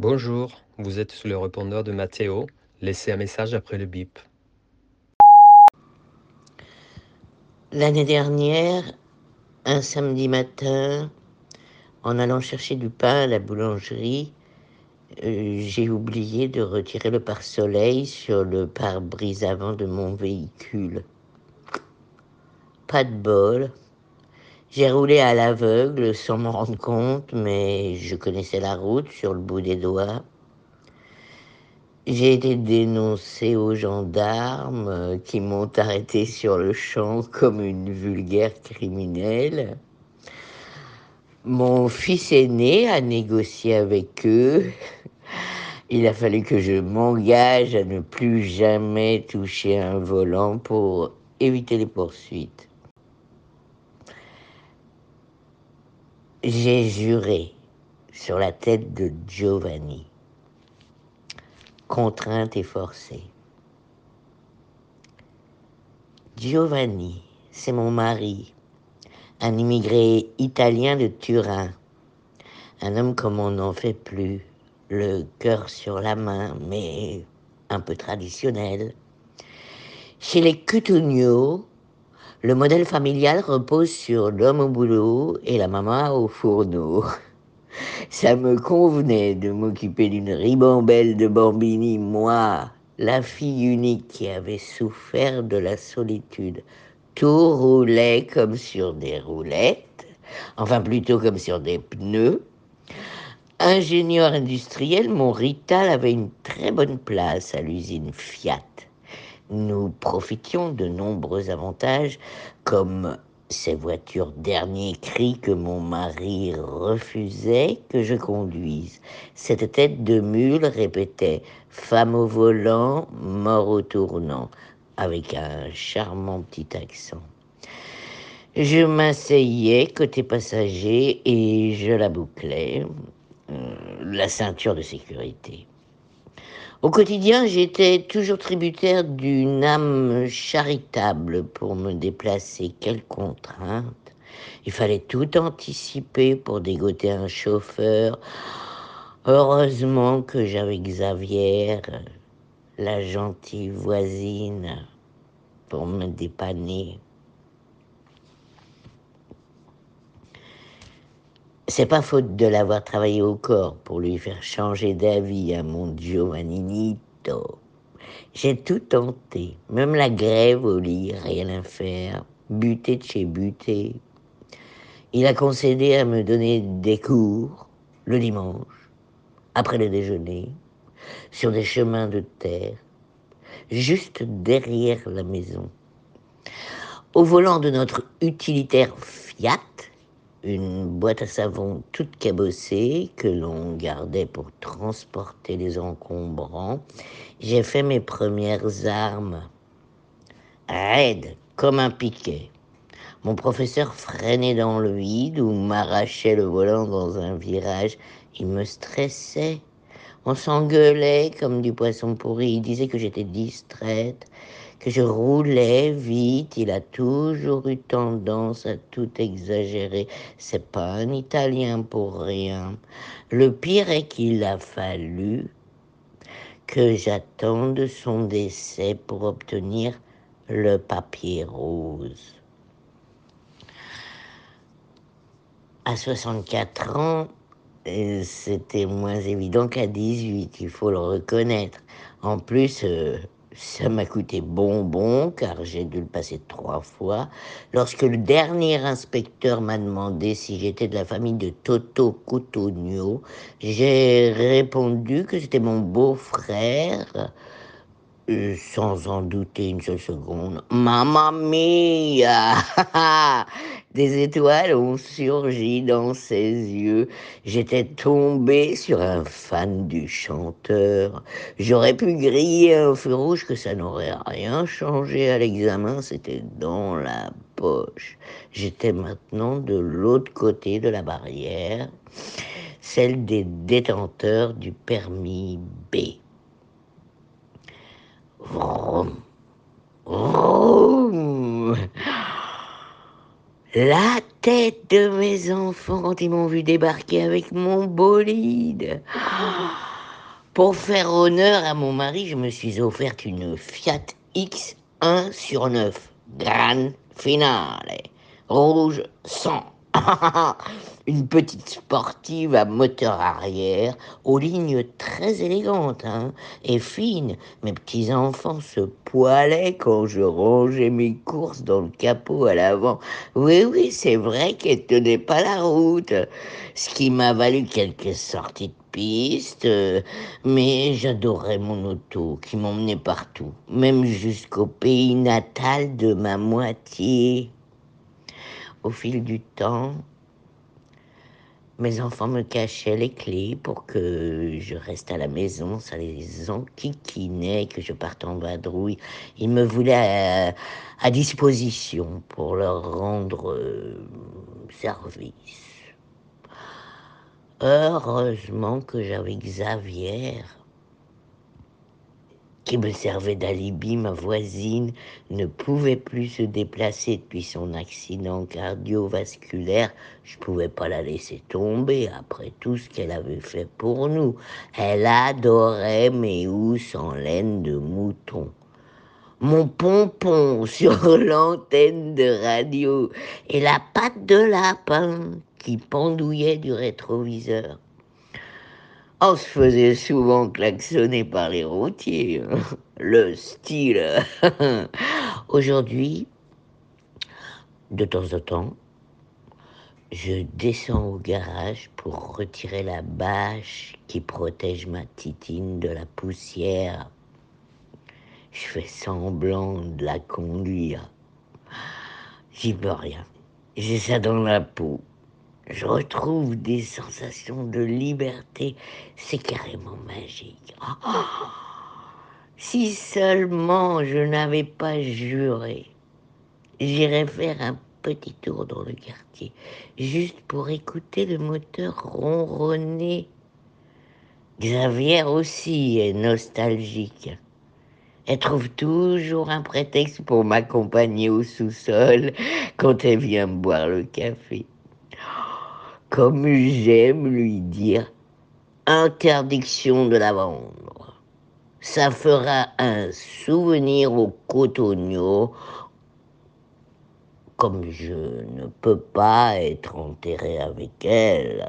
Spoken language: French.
Bonjour, vous êtes sur le répondeur de Mathéo. Laissez un message après le bip. L'année dernière, un samedi matin, en allant chercher du pain à la boulangerie, euh, j'ai oublié de retirer le pare-soleil sur le pare-brise avant de mon véhicule. Pas de bol. J'ai roulé à l'aveugle sans m'en rendre compte, mais je connaissais la route sur le bout des doigts. J'ai été dénoncé aux gendarmes qui m'ont arrêté sur le champ comme une vulgaire criminelle. Mon fils aîné a négocié avec eux. Il a fallu que je m'engage à ne plus jamais toucher un volant pour éviter les poursuites. J'ai juré sur la tête de Giovanni, contrainte et forcée. Giovanni, c'est mon mari, un immigré italien de Turin, un homme comme on n'en fait plus, le cœur sur la main, mais un peu traditionnel. Chez les Cutugno, le modèle familial repose sur l'homme au boulot et la maman au fourneau. Ça me convenait de m'occuper d'une ribambelle de bambini, moi, la fille unique qui avait souffert de la solitude. Tout roulait comme sur des roulettes, enfin plutôt comme sur des pneus. Ingénieur industriel, mon Rital avait une très bonne place à l'usine Fiat nous profitions de nombreux avantages comme ces voitures dernier cri que mon mari refusait que je conduise. Cette tête de mule répétait femme au volant, mort au tournant, avec un charmant petit accent. Je m'asseyais côté passager et je la bouclais, euh, la ceinture de sécurité. Au quotidien, j'étais toujours tributaire d'une âme charitable pour me déplacer. Quelle contrainte Il fallait tout anticiper pour dégoter un chauffeur. Heureusement que j'avais Xavier, la gentille voisine, pour me dépanner. C'est pas faute de l'avoir travaillé au corps pour lui faire changer d'avis à mon Giovanninito. J'ai tout tenté, même la grève au lit, rien à faire, buté de chez buté. Il a concédé à me donner des cours le dimanche, après le déjeuner, sur des chemins de terre, juste derrière la maison. Au volant de notre utilitaire Fiat, une boîte à savon toute cabossée que l'on gardait pour transporter les encombrants, j'ai fait mes premières armes. Raide comme un piquet. Mon professeur freinait dans le vide ou m'arrachait le volant dans un virage. Il me stressait. On s'engueulait comme du poisson pourri. Il disait que j'étais distraite que je roulais vite. Il a toujours eu tendance à tout exagérer. C'est pas un Italien pour rien. Le pire est qu'il a fallu que j'attende son décès pour obtenir le papier rose. À 64 ans, c'était moins évident qu'à 18, il faut le reconnaître. En plus, euh, ça m'a coûté bonbon car j'ai dû le passer trois fois. Lorsque le dernier inspecteur m'a demandé si j'étais de la famille de Toto Coutugno, j'ai répondu que c'était mon beau-frère sans en douter une seule seconde. Mamma mia Des étoiles ont surgi dans ses yeux. J'étais tombé sur un fan du chanteur. J'aurais pu griller un feu rouge que ça n'aurait rien changé à l'examen. C'était dans la poche. J'étais maintenant de l'autre côté de la barrière, celle des détenteurs du permis B. La tête de mes enfants quand ils m'ont vu débarquer avec mon bolide. Pour faire honneur à mon mari, je me suis offerte une Fiat X 1 sur 9. Grande finale. Rouge sang. Une petite sportive à moteur arrière, aux lignes très élégantes hein, et fines. Mes petits-enfants se poilaient quand je rangeais mes courses dans le capot à l'avant. Oui, oui, c'est vrai qu'elle tenait pas la route, ce qui m'a valu quelques sorties de piste, mais j'adorais mon auto qui m'emmenait partout, même jusqu'au pays natal de ma moitié. Au fil du temps, mes enfants me cachaient les clés pour que je reste à la maison. Ça les enquiquinait, que je parte en vadrouille. Ils me voulaient à, disposition pour leur rendre euh, service. Heureusement que j'avais Xavier qui me servait d'alibi, ma voisine ne pouvait plus se déplacer depuis son accident cardiovasculaire. Je pouvais pas la laisser tomber après tout ce qu'elle avait fait pour nous. Elle adorait mes housses en laine de mouton. Mon pompon sur l'antenne de radio et la patte de lapin qui pendouillait du rétroviseur. On se faisait souvent klaxonner par les routiers. Hein. Le style. Aujourd'hui, de temps en temps, je descends au garage pour retirer la bâche qui protège ma titine de la poussière. Je fais semblant de la conduire. J'y peux rien. J'ai ça dans la peau je retrouve des sensations de liberté. C'est carrément magique. Oh, si seulement je n'avais pas juré, j'irais faire un petit tour dans le quartier, juste pour écouter le moteur ronronner. Xavier aussi est nostalgique. Elle trouve toujours un prétexte pour m'accompagner au sous-sol quand elle vient boire le café comme j'aime lui dire, interdiction de la vendre. Ça fera un souvenir au cotonneau, comme je ne peux pas être enterré avec elle.